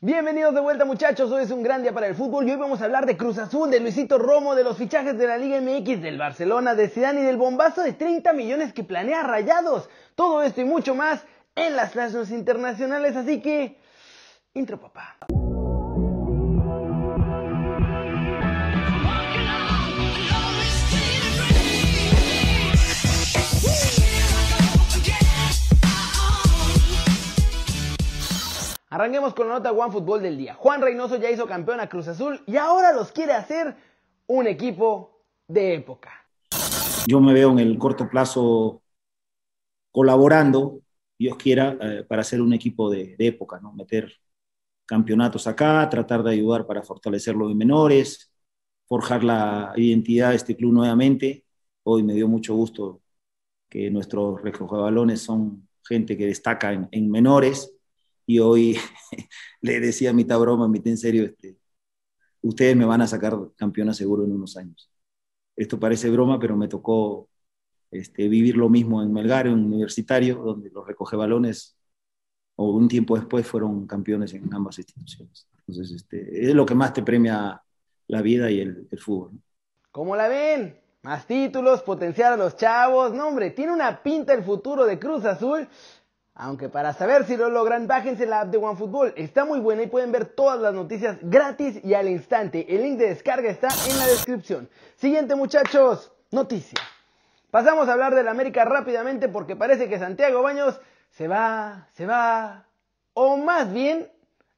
Bienvenidos de vuelta muchachos, hoy es un gran día para el fútbol y hoy vamos a hablar de Cruz Azul, de Luisito Romo, de los fichajes de la Liga MX, del Barcelona, de Zidane y del bombazo de 30 millones que planea Rayados. Todo esto y mucho más en las clases internacionales, así que... Intro papá. Arranquemos con la nota One Fútbol del día. Juan Reynoso ya hizo campeón a Cruz Azul y ahora los quiere hacer un equipo de época. Yo me veo en el corto plazo colaborando, Dios quiera, eh, para hacer un equipo de, época, ¿no? Meter campeonatos acá, tratar de ayudar para fortalecer los menores, forjar la identidad de este club nuevamente. Hoy me dio mucho gusto que nuestros balones son gente que destaca en menores y hoy le decía mitad broma, mitad en serio, este, ustedes me van a sacar campeona seguro en unos años. Esto parece broma, pero me tocó este, vivir lo mismo en Melgar, en un universitario, donde los recoge balones, o un tiempo después fueron campeones en ambas instituciones. Entonces, este, es lo que más te premia la vida y el, el fútbol. ¿Cómo la ven? Más títulos, potenciar a los chavos. No, hombre, tiene una pinta el futuro de Cruz Azul aunque para saber si lo logran, bájense la app de OneFootball. Está muy buena y pueden ver todas las noticias gratis y al instante. El link de descarga está en la descripción. Siguiente muchachos, noticia. Pasamos a hablar del América rápidamente porque parece que Santiago Baños se va, se va, o más bien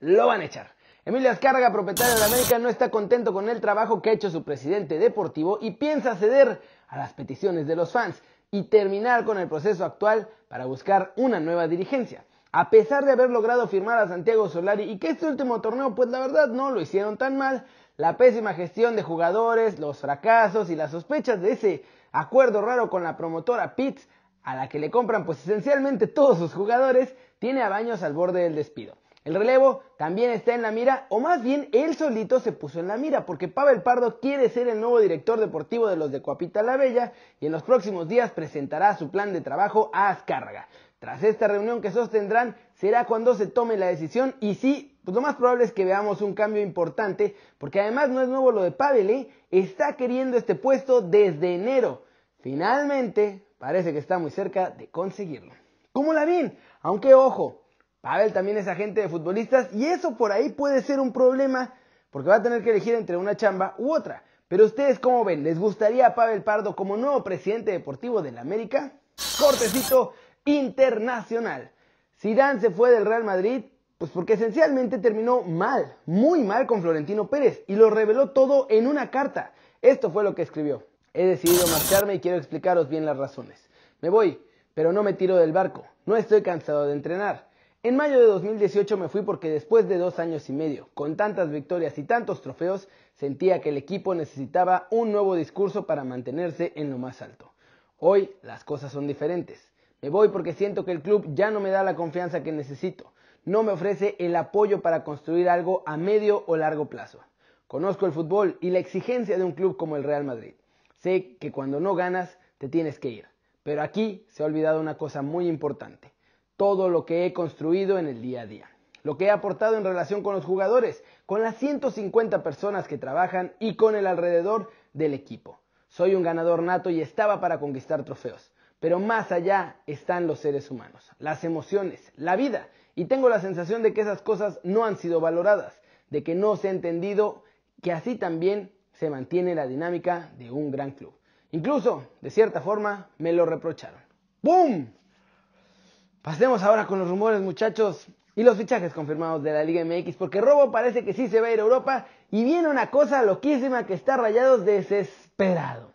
lo van a echar. Emilio Azcárraga, propietario de América, no está contento con el trabajo que ha hecho su presidente deportivo y piensa ceder a las peticiones de los fans y terminar con el proceso actual para buscar una nueva dirigencia. A pesar de haber logrado firmar a Santiago Solari y que este último torneo pues la verdad no lo hicieron tan mal, la pésima gestión de jugadores, los fracasos y las sospechas de ese acuerdo raro con la promotora Pitts, a la que le compran pues esencialmente todos sus jugadores, tiene a Baños al borde del despido. El relevo también está en la mira, o más bien él solito se puso en la mira, porque Pavel Pardo quiere ser el nuevo director deportivo de los de Coapita la Bella y en los próximos días presentará su plan de trabajo a Azcárraga. Tras esta reunión que sostendrán, será cuando se tome la decisión y sí, pues lo más probable es que veamos un cambio importante, porque además no es nuevo lo de Pavel, ¿eh? está queriendo este puesto desde enero. Finalmente, parece que está muy cerca de conseguirlo. ¿Cómo la ven? Aunque ojo, Pavel también es agente de futbolistas y eso por ahí puede ser un problema porque va a tener que elegir entre una chamba u otra. Pero ustedes cómo ven, ¿les gustaría a Pavel Pardo como nuevo presidente deportivo de la América? Cortecito internacional. Zidane se fue del Real Madrid pues porque esencialmente terminó mal, muy mal con Florentino Pérez y lo reveló todo en una carta. Esto fue lo que escribió. He decidido marcharme y quiero explicaros bien las razones. Me voy, pero no me tiro del barco. No estoy cansado de entrenar. En mayo de 2018 me fui porque después de dos años y medio, con tantas victorias y tantos trofeos, sentía que el equipo necesitaba un nuevo discurso para mantenerse en lo más alto. Hoy las cosas son diferentes. Me voy porque siento que el club ya no me da la confianza que necesito. No me ofrece el apoyo para construir algo a medio o largo plazo. Conozco el fútbol y la exigencia de un club como el Real Madrid. Sé que cuando no ganas te tienes que ir. Pero aquí se ha olvidado una cosa muy importante todo lo que he construido en el día a día, lo que he aportado en relación con los jugadores, con las 150 personas que trabajan y con el alrededor del equipo. Soy un ganador nato y estaba para conquistar trofeos, pero más allá están los seres humanos, las emociones, la vida, y tengo la sensación de que esas cosas no han sido valoradas, de que no se ha entendido que así también se mantiene la dinámica de un gran club. Incluso, de cierta forma, me lo reprocharon. ¡Bum! Pasemos ahora con los rumores, muchachos, y los fichajes confirmados de la Liga MX, porque Robo parece que sí se va a ir a Europa y viene una cosa loquísima que está rayados desesperado.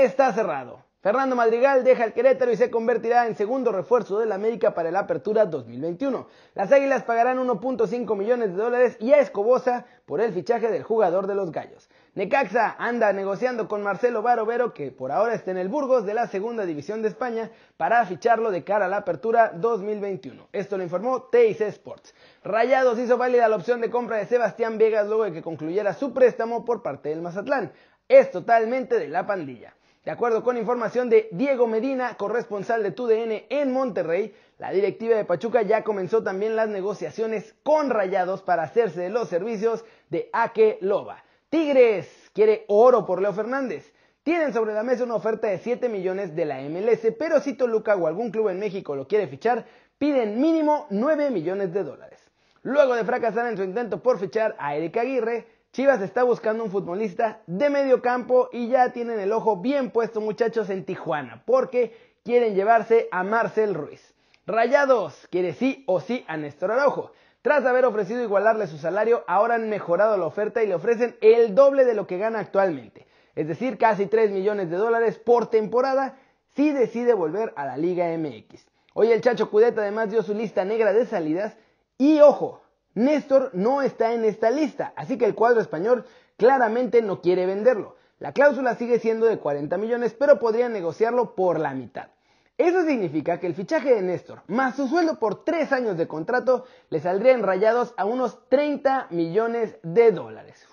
Está cerrado. Fernando Madrigal deja el Querétaro y se convertirá en segundo refuerzo del América para la apertura 2021. Las Águilas pagarán 1.5 millones de dólares y a Escobosa por el fichaje del jugador de los Gallos. Necaxa anda negociando con Marcelo Barovero, que por ahora está en el Burgos de la Segunda División de España, para ficharlo de cara a la apertura 2021. Esto lo informó TIC Sports. Rayados hizo válida la opción de compra de Sebastián Vegas luego de que concluyera su préstamo por parte del Mazatlán. Es totalmente de la pandilla. De acuerdo con información de Diego Medina, corresponsal de TUDN en Monterrey, la directiva de Pachuca ya comenzó también las negociaciones con Rayados para hacerse de los servicios de Ake Loba. Tigres quiere oro por Leo Fernández. Tienen sobre la mesa una oferta de 7 millones de la MLS, pero si Toluca o algún club en México lo quiere fichar, piden mínimo 9 millones de dólares. Luego de fracasar en su intento por fichar a Eric Aguirre, Chivas está buscando un futbolista de medio campo y ya tienen el ojo bien puesto muchachos en Tijuana porque quieren llevarse a Marcel Ruiz. Rayados quiere sí o sí a Néstor Araujo. Tras haber ofrecido igualarle su salario, ahora han mejorado la oferta y le ofrecen el doble de lo que gana actualmente, es decir, casi 3 millones de dólares por temporada si decide volver a la Liga MX. Hoy el Chacho Cudeta además dio su lista negra de salidas y ojo, Néstor no está en esta lista, así que el cuadro español claramente no quiere venderlo. La cláusula sigue siendo de 40 millones, pero podría negociarlo por la mitad. Eso significa que el fichaje de Néstor, más su sueldo por 3 años de contrato, le saldría enrayados a unos 30 millones de dólares.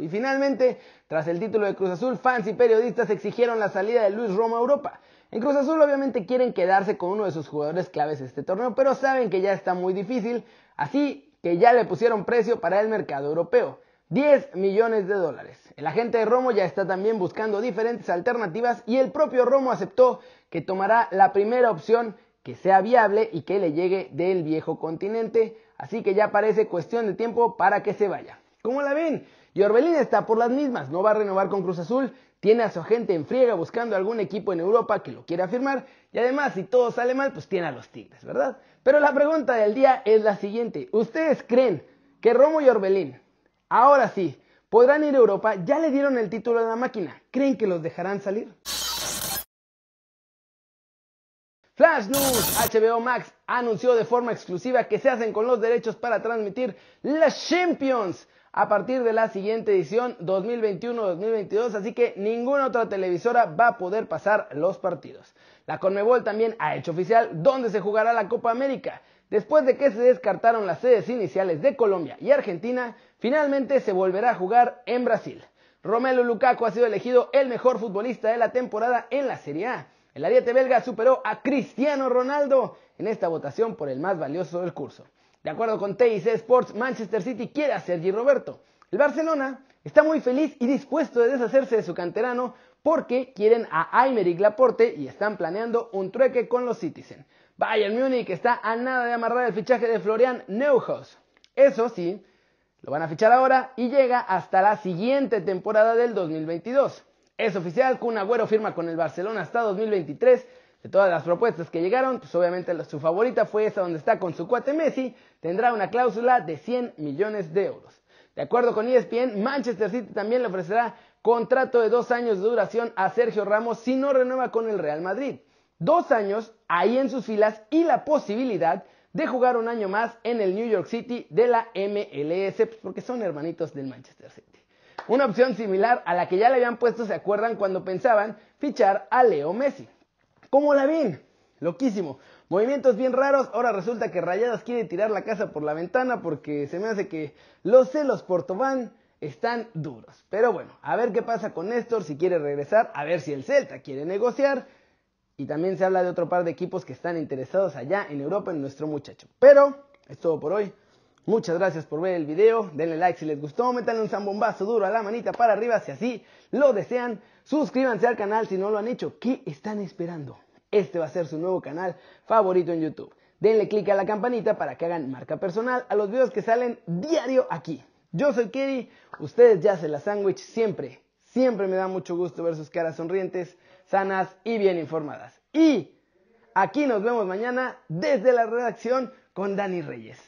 y finalmente, tras el título de Cruz Azul, fans y periodistas exigieron la salida de Luis Roma a Europa. En Cruz Azul obviamente quieren quedarse con uno de sus jugadores claves este torneo, pero saben que ya está muy difícil, así que ya le pusieron precio para el mercado europeo. 10 millones de dólares. El agente de Romo ya está también buscando diferentes alternativas y el propio Romo aceptó que tomará la primera opción que sea viable y que le llegue del viejo continente, así que ya parece cuestión de tiempo para que se vaya. ¿Cómo la ven? Y Orbelín está por las mismas, no va a renovar con Cruz Azul, tiene a su agente en friega buscando algún equipo en Europa que lo quiera firmar y además si todo sale mal pues tiene a los Tigres, ¿verdad? Pero la pregunta del día es la siguiente, ¿ustedes creen que Romo y Orbelín ahora sí podrán ir a Europa? Ya le dieron el título a la máquina, ¿creen que los dejarán salir? Flash News, HBO Max anunció de forma exclusiva que se hacen con los derechos para transmitir las Champions a partir de la siguiente edición 2021-2022, así que ninguna otra televisora va a poder pasar los partidos. La Conmebol también ha hecho oficial dónde se jugará la Copa América. Después de que se descartaron las sedes iniciales de Colombia y Argentina, finalmente se volverá a jugar en Brasil. Romelu Lukaku ha sido elegido el mejor futbolista de la temporada en la Serie A. El ariete belga superó a Cristiano Ronaldo en esta votación por el más valioso del curso. De acuerdo con TIC Sports, Manchester City quiere a Sergi Roberto. El Barcelona está muy feliz y dispuesto de deshacerse de su canterano porque quieren a Aymeric Laporte y están planeando un trueque con los Citizen. Bayern Múnich está a nada de amarrar el fichaje de Florian Neuhaus. Eso sí, lo van a fichar ahora y llega hasta la siguiente temporada del 2022. Es oficial, Kun Agüero firma con el Barcelona hasta 2023 de todas las propuestas que llegaron, pues obviamente su favorita fue esa donde está con su cuate Messi, tendrá una cláusula de 100 millones de euros. De acuerdo con ESPN, Manchester City también le ofrecerá contrato de dos años de duración a Sergio Ramos si no renueva con el Real Madrid. Dos años ahí en sus filas y la posibilidad de jugar un año más en el New York City de la MLS, pues porque son hermanitos del Manchester City. Una opción similar a la que ya le habían puesto, ¿se acuerdan cuando pensaban fichar a Leo Messi? ¿Cómo la ven? Loquísimo. Movimientos bien raros. Ahora resulta que Rayadas quiere tirar la casa por la ventana porque se me hace que los celos por Tobán están duros. Pero bueno, a ver qué pasa con Néstor si quiere regresar, a ver si el Celta quiere negociar. Y también se habla de otro par de equipos que están interesados allá en Europa en nuestro muchacho. Pero es todo por hoy. Muchas gracias por ver el video. Denle like si les gustó. Métanle un zambombazo duro a la manita para arriba si así lo desean. Suscríbanse al canal si no lo han hecho. ¿Qué están esperando? Este va a ser su nuevo canal favorito en YouTube. Denle click a la campanita para que hagan marca personal a los videos que salen diario aquí. Yo soy Kerry, ustedes ya se la sándwich siempre. Siempre me da mucho gusto ver sus caras sonrientes, sanas y bien informadas. Y aquí nos vemos mañana desde la redacción con Dani Reyes.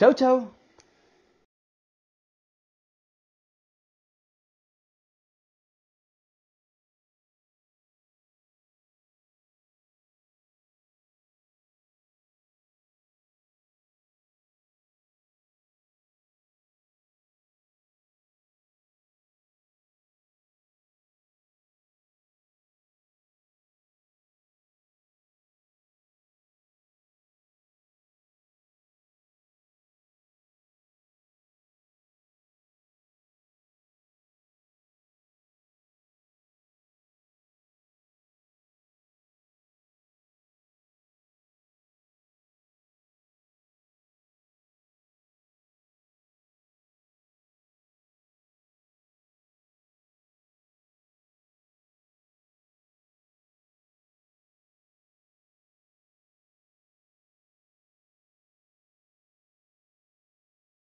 Tchau, tchau!